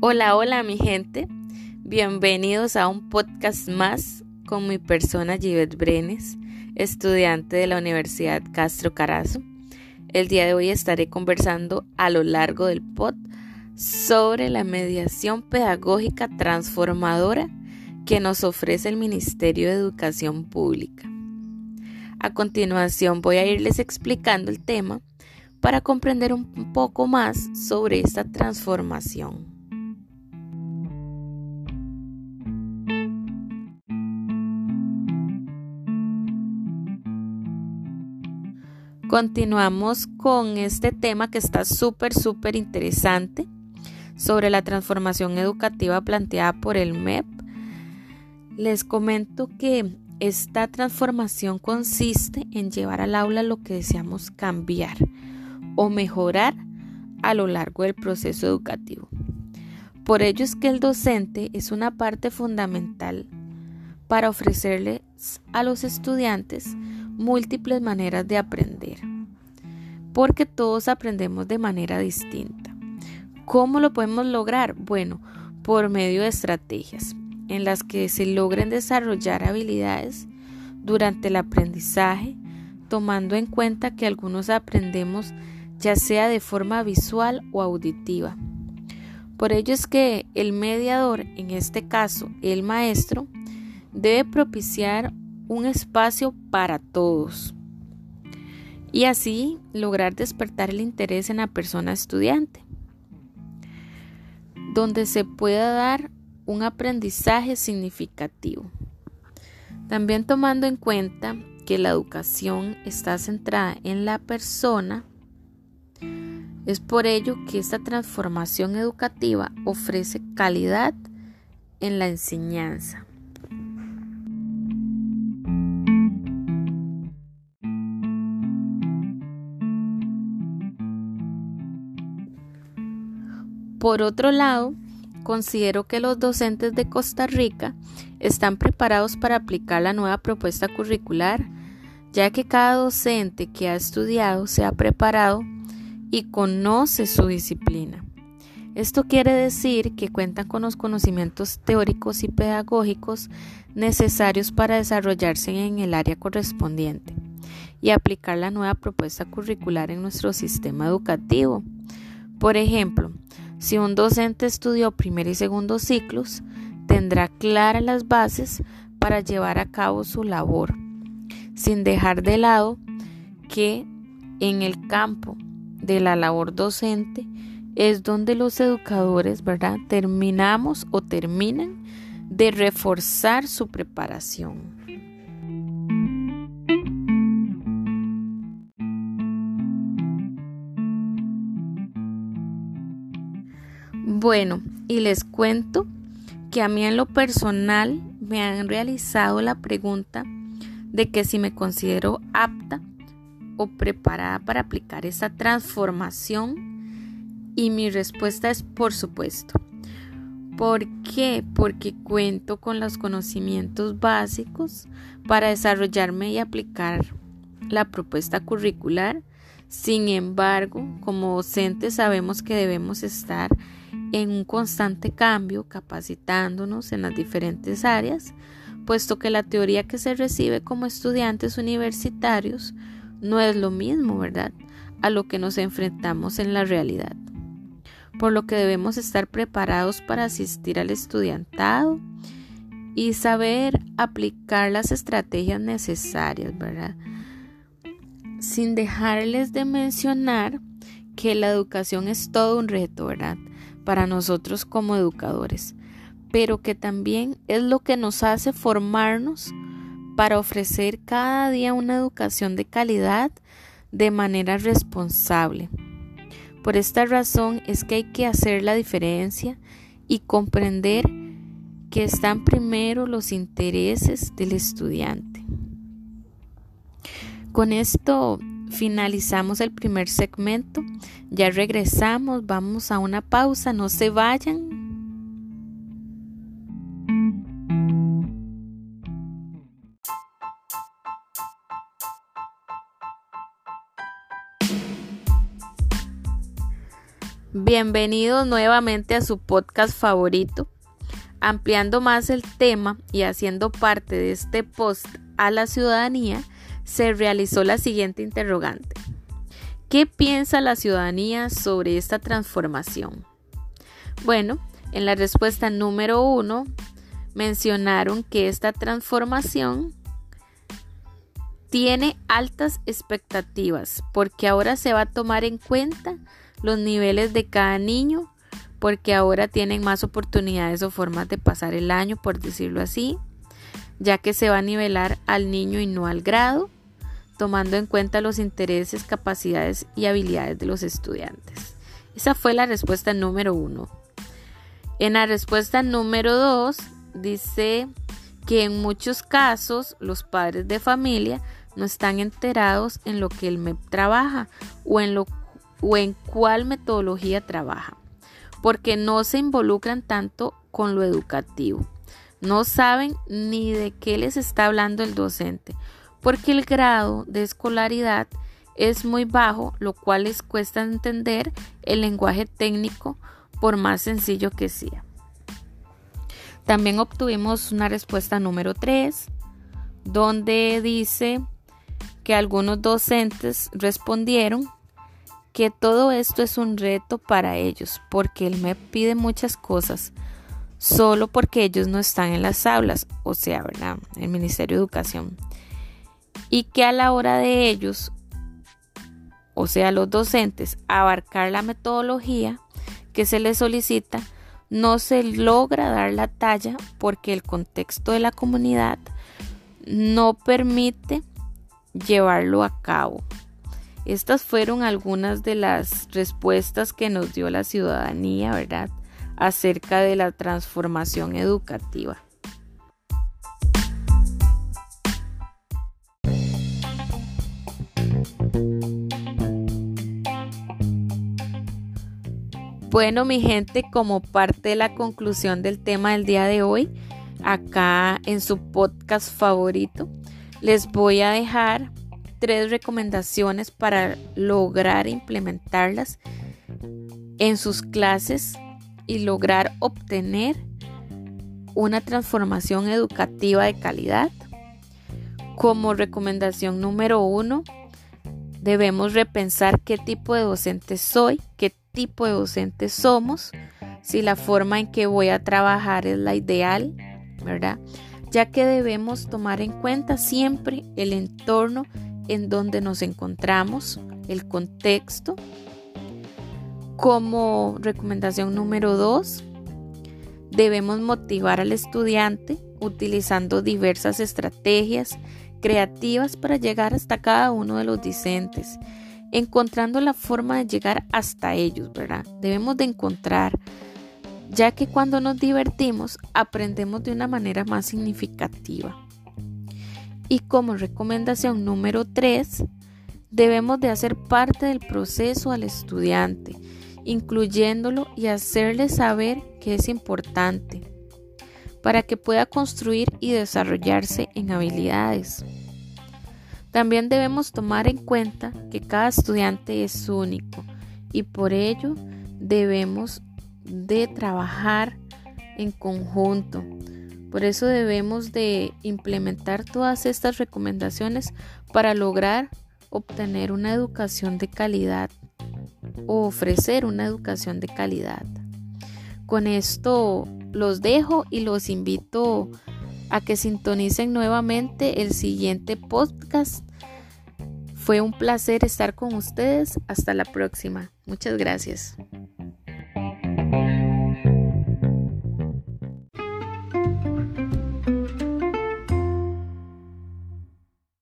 Hola, hola mi gente. Bienvenidos a un podcast más con mi persona Givet Brenes, estudiante de la Universidad Castro Carazo. El día de hoy estaré conversando a lo largo del pod sobre la mediación pedagógica transformadora que nos ofrece el Ministerio de Educación Pública. A continuación voy a irles explicando el tema para comprender un poco más sobre esta transformación. Continuamos con este tema que está súper, súper interesante sobre la transformación educativa planteada por el MEP. Les comento que esta transformación consiste en llevar al aula lo que deseamos cambiar o mejorar a lo largo del proceso educativo. Por ello es que el docente es una parte fundamental para ofrecerles a los estudiantes múltiples maneras de aprender, porque todos aprendemos de manera distinta. ¿Cómo lo podemos lograr? Bueno, por medio de estrategias en las que se logren desarrollar habilidades durante el aprendizaje, tomando en cuenta que algunos aprendemos ya sea de forma visual o auditiva. Por ello es que el mediador, en este caso el maestro, debe propiciar un espacio para todos y así lograr despertar el interés en la persona estudiante, donde se pueda dar un aprendizaje significativo. También tomando en cuenta que la educación está centrada en la persona, es por ello que esta transformación educativa ofrece calidad en la enseñanza. Por otro lado, considero que los docentes de Costa Rica están preparados para aplicar la nueva propuesta curricular, ya que cada docente que ha estudiado se ha preparado y conoce su disciplina. Esto quiere decir que cuentan con los conocimientos teóricos y pedagógicos necesarios para desarrollarse en el área correspondiente y aplicar la nueva propuesta curricular en nuestro sistema educativo. Por ejemplo, si un docente estudió primer y segundo ciclos, tendrá claras las bases para llevar a cabo su labor, sin dejar de lado que en el campo de la labor docente es donde los educadores, ¿verdad? Terminamos o terminan de reforzar su preparación. Bueno, y les cuento que a mí en lo personal me han realizado la pregunta de que si me considero apta o preparada para aplicar esa transformación y mi respuesta es por supuesto. ¿Por qué? Porque cuento con los conocimientos básicos para desarrollarme y aplicar la propuesta curricular. Sin embargo, como docentes sabemos que debemos estar en un constante cambio, capacitándonos en las diferentes áreas, puesto que la teoría que se recibe como estudiantes universitarios no es lo mismo, ¿verdad?, a lo que nos enfrentamos en la realidad. Por lo que debemos estar preparados para asistir al estudiantado y saber aplicar las estrategias necesarias, ¿verdad? Sin dejarles de mencionar que la educación es todo un reto, ¿verdad? para nosotros como educadores, pero que también es lo que nos hace formarnos para ofrecer cada día una educación de calidad de manera responsable. Por esta razón es que hay que hacer la diferencia y comprender que están primero los intereses del estudiante. Con esto finalizamos el primer segmento. Ya regresamos, vamos a una pausa, no se vayan. Bienvenidos nuevamente a su podcast favorito. Ampliando más el tema y haciendo parte de este post a la ciudadanía, se realizó la siguiente interrogante. ¿Qué piensa la ciudadanía sobre esta transformación? Bueno, en la respuesta número uno mencionaron que esta transformación tiene altas expectativas porque ahora se va a tomar en cuenta los niveles de cada niño porque ahora tienen más oportunidades o formas de pasar el año, por decirlo así, ya que se va a nivelar al niño y no al grado, tomando en cuenta los intereses, capacidades y habilidades de los estudiantes. Esa fue la respuesta número uno. En la respuesta número dos dice que en muchos casos los padres de familia no están enterados en lo que el MEP trabaja o en lo o en cuál metodología trabaja, porque no se involucran tanto con lo educativo. No saben ni de qué les está hablando el docente, porque el grado de escolaridad es muy bajo, lo cual les cuesta entender el lenguaje técnico por más sencillo que sea. También obtuvimos una respuesta número 3, donde dice que algunos docentes respondieron que todo esto es un reto para ellos, porque el MEP pide muchas cosas, solo porque ellos no están en las aulas, o sea, ¿verdad? El Ministerio de Educación. Y que a la hora de ellos, o sea, los docentes, abarcar la metodología que se les solicita, no se logra dar la talla porque el contexto de la comunidad no permite llevarlo a cabo. Estas fueron algunas de las respuestas que nos dio la ciudadanía, ¿verdad? Acerca de la transformación educativa. Bueno, mi gente, como parte de la conclusión del tema del día de hoy, acá en su podcast favorito, les voy a dejar tres recomendaciones para lograr implementarlas en sus clases y lograr obtener una transformación educativa de calidad. Como recomendación número uno, debemos repensar qué tipo de docente soy, qué tipo de docente somos, si la forma en que voy a trabajar es la ideal, ¿verdad? Ya que debemos tomar en cuenta siempre el entorno en donde nos encontramos, el contexto. Como recomendación número dos, debemos motivar al estudiante utilizando diversas estrategias creativas para llegar hasta cada uno de los discentes, encontrando la forma de llegar hasta ellos, ¿verdad? Debemos de encontrar, ya que cuando nos divertimos aprendemos de una manera más significativa. Y como recomendación número 3, debemos de hacer parte del proceso al estudiante, incluyéndolo y hacerle saber que es importante para que pueda construir y desarrollarse en habilidades. También debemos tomar en cuenta que cada estudiante es único y por ello debemos de trabajar en conjunto por eso debemos de implementar todas estas recomendaciones para lograr obtener una educación de calidad o ofrecer una educación de calidad. Con esto los dejo y los invito a que sintonicen nuevamente el siguiente podcast. Fue un placer estar con ustedes. Hasta la próxima. Muchas gracias.